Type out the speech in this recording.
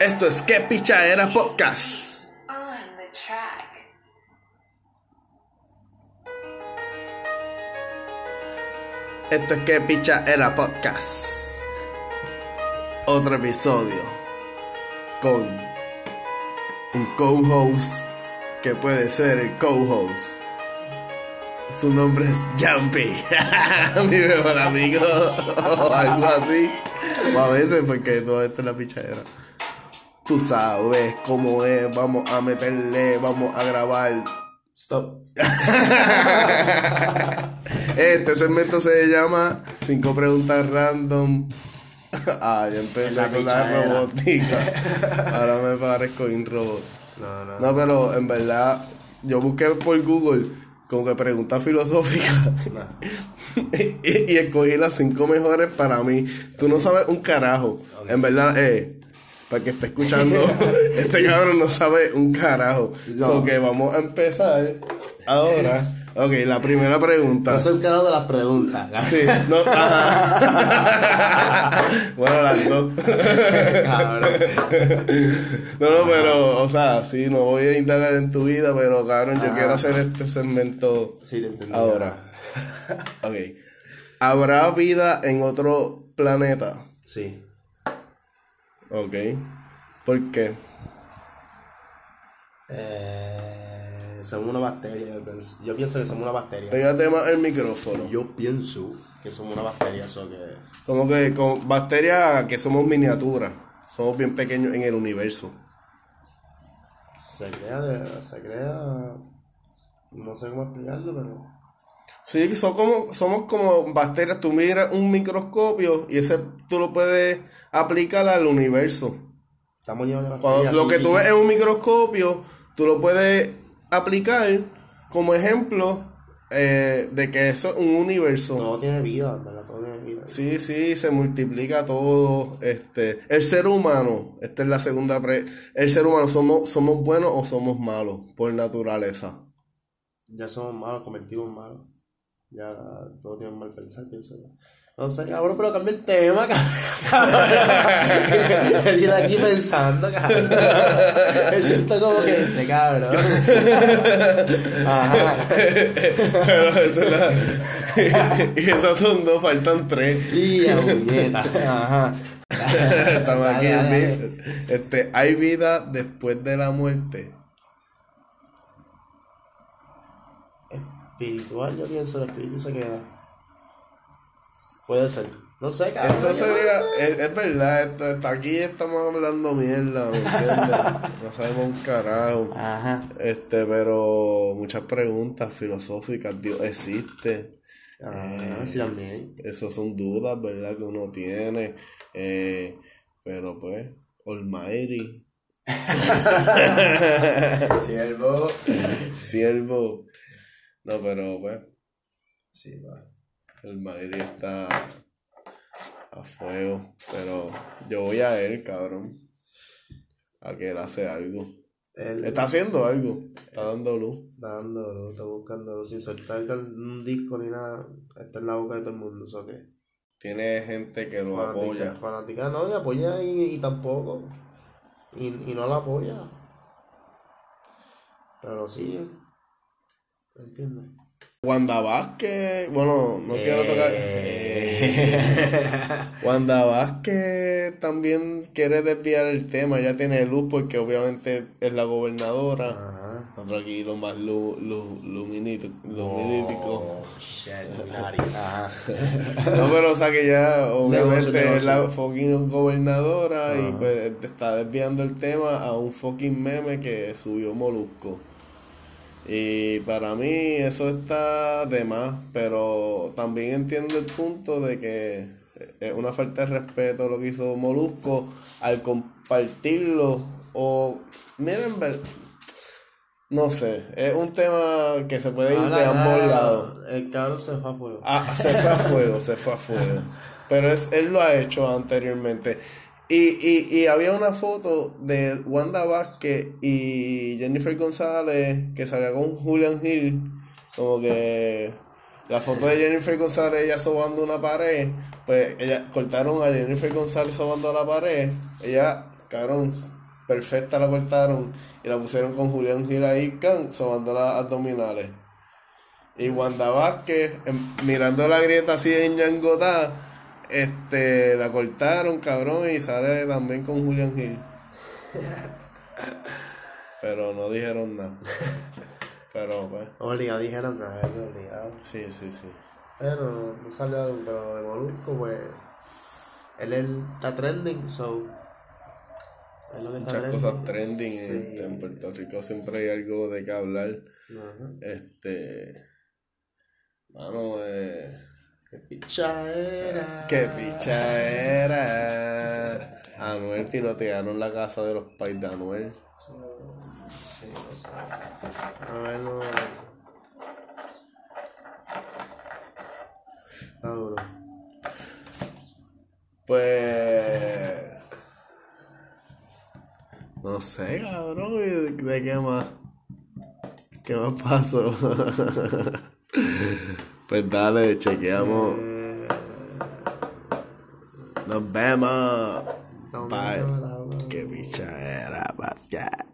Esto es Que Pichadera Podcast. Esto es Que Pichadera Podcast. Otro episodio con un co-host que puede ser el co-host. Su nombre es Jumpy, mi mejor amigo, algo así. O a veces, porque todo esto es la pichadera. Tú sabes cómo es, vamos a meterle, vamos a grabar. Stop. Este segmento se llama Cinco preguntas random. Ah, ya empecé La con la robótica. Ahora me parezco un robot. No, no. No, pero en verdad, yo busqué por Google como que preguntas filosóficas y, y escogí las cinco mejores para mí. Tú no sabes un carajo. En verdad, eh, para que esté escuchando, este cabrón no sabe un carajo. No. So que vamos a empezar ahora. Ok, la primera pregunta. No soy un carajo de las preguntas. Sí, no, ajá. bueno, las dos. Cabrón. No, no, pero, o sea, sí, no voy a indagar en tu vida, pero cabrón, yo Ajá. quiero hacer este segmento Sí, te entendí. ahora. Ok. ¿Habrá vida en otro planeta? Sí. Ok. ¿Por qué? Eh, somos una bacteria. yo pienso- Yo pienso que somos una bacteria. Pégate más el micrófono. Yo pienso que somos una bacteria, eso que. Como que con bacterias que somos miniaturas. Somos bien pequeños en el universo. Se crea de. Se crea. No sé cómo explicarlo, pero. Sí, son como, somos como bacterias. Tú miras un microscopio y ese tú lo puedes aplicar al universo. Estamos llenos de Cuando lo sí, que sí, tú sí. ves en un microscopio, tú lo puedes aplicar como ejemplo eh, de que eso es un universo. Todo tiene vida, ¿verdad? Todo tiene vida. Sí, sí, se multiplica todo. Este, el ser humano, esta es la segunda pre. El ser humano, ¿somos, somos buenos o somos malos por naturaleza? Ya somos malos, convertimos en malos. Ya todos tienen mal pensar, pienso yo. No sé, cabrón, pero cambia el tema, cabrón. Viene aquí pensando, cabrón. Me siento como que este cabrón. Ajá. Pero esa es la- y esas son dos, faltan tres. Y a puñeta. Ajá. Estamos aquí Dale, en dale. Este, ¿hay vida después de la muerte? Espiritual, yo pienso, el espíritu se queda. Puede ser. No sé, cabrón. Esto sería, es, es verdad, esto, esto- aquí estamos hablando mierda, ¿me entiendes? No sabemos un carajo. Ajá. Este, pero muchas preguntas filosóficas, Dios existe. Ah, sí, también. Esas son dudas, ¿verdad? Que uno tiene. Eh, pero pues, Almighty, Siervo. siervo. No, pero pues, Sí, va. Almighty está a fuego. Pero yo voy a él, cabrón. A que él hace algo. Él Está haciendo algo. Está dando luz. está dando, está buscando sin soltar un disco ni nada. Está en la boca de todo el mundo, ¿eso qué? Tiene gente que lo apoya. Fanática no, y apoya y, y tampoco. Y, y no la apoya. Pero sí. ¿Entiendes? Wanda Vázquez, bueno, no quiero tocar. Eh. Wanda Vázquez también quiere desviar el tema, ya tiene luz porque obviamente es la gobernadora. Ajá. Nosotros aquí lo más lu, lu, luminito- lumínico. Oh. No, pero o sea que ya Negocio, obviamente es la negocio. fucking gobernadora y pues está desviando el tema a un fucking meme que subió Molusco. Y para mí eso está de más, pero también entiendo el punto de que es una falta de respeto lo que hizo Molusco al compartirlo o miren ver no sé, es un tema que se puede ir de Habla, ambos lados. El cabrón se fue a fuego. Ah, se fue a fuego, se fue a fuego. Pero es, él lo ha hecho anteriormente. Y, y, y había una foto de Wanda Vázquez y Jennifer González que salía con Julian Hill. Como que la foto de Jennifer González, ella sobando una pared. Pues ella cortaron a Jennifer González sobando la pared. Ella cabrón, perfecta la cortaron y la pusieron con Julián Gil ahí, can, sobando las abdominales. Y Wanda Vázquez, em- mirando la grieta así en Ñangotá, este, la cortaron, cabrón, y sale también con Julián Gil. Pero no dijeron nada. Pero pues, Obligado, dijeron que es obligado. sí, sí, sí. Pero no salió algo, pero de Molusco, pues. Él, él está trending, so. Es lo que está Muchas cosas trending Sí. en Puerto Rico siempre hay algo de qué hablar. Ajá. Este. Mano, eh. Qué picha era. Qué picha era. Anuel tirotearon la casa de los pais de Anuel. Sí, no sé. A ver, no. Está duro. Pues. No sé, cabrón. ¿y ¿De, de qué más? ¿Qué más pasó? pues dale, chequeamos. Eh, Nos vemos. Bye. Qué bicha era, podcast.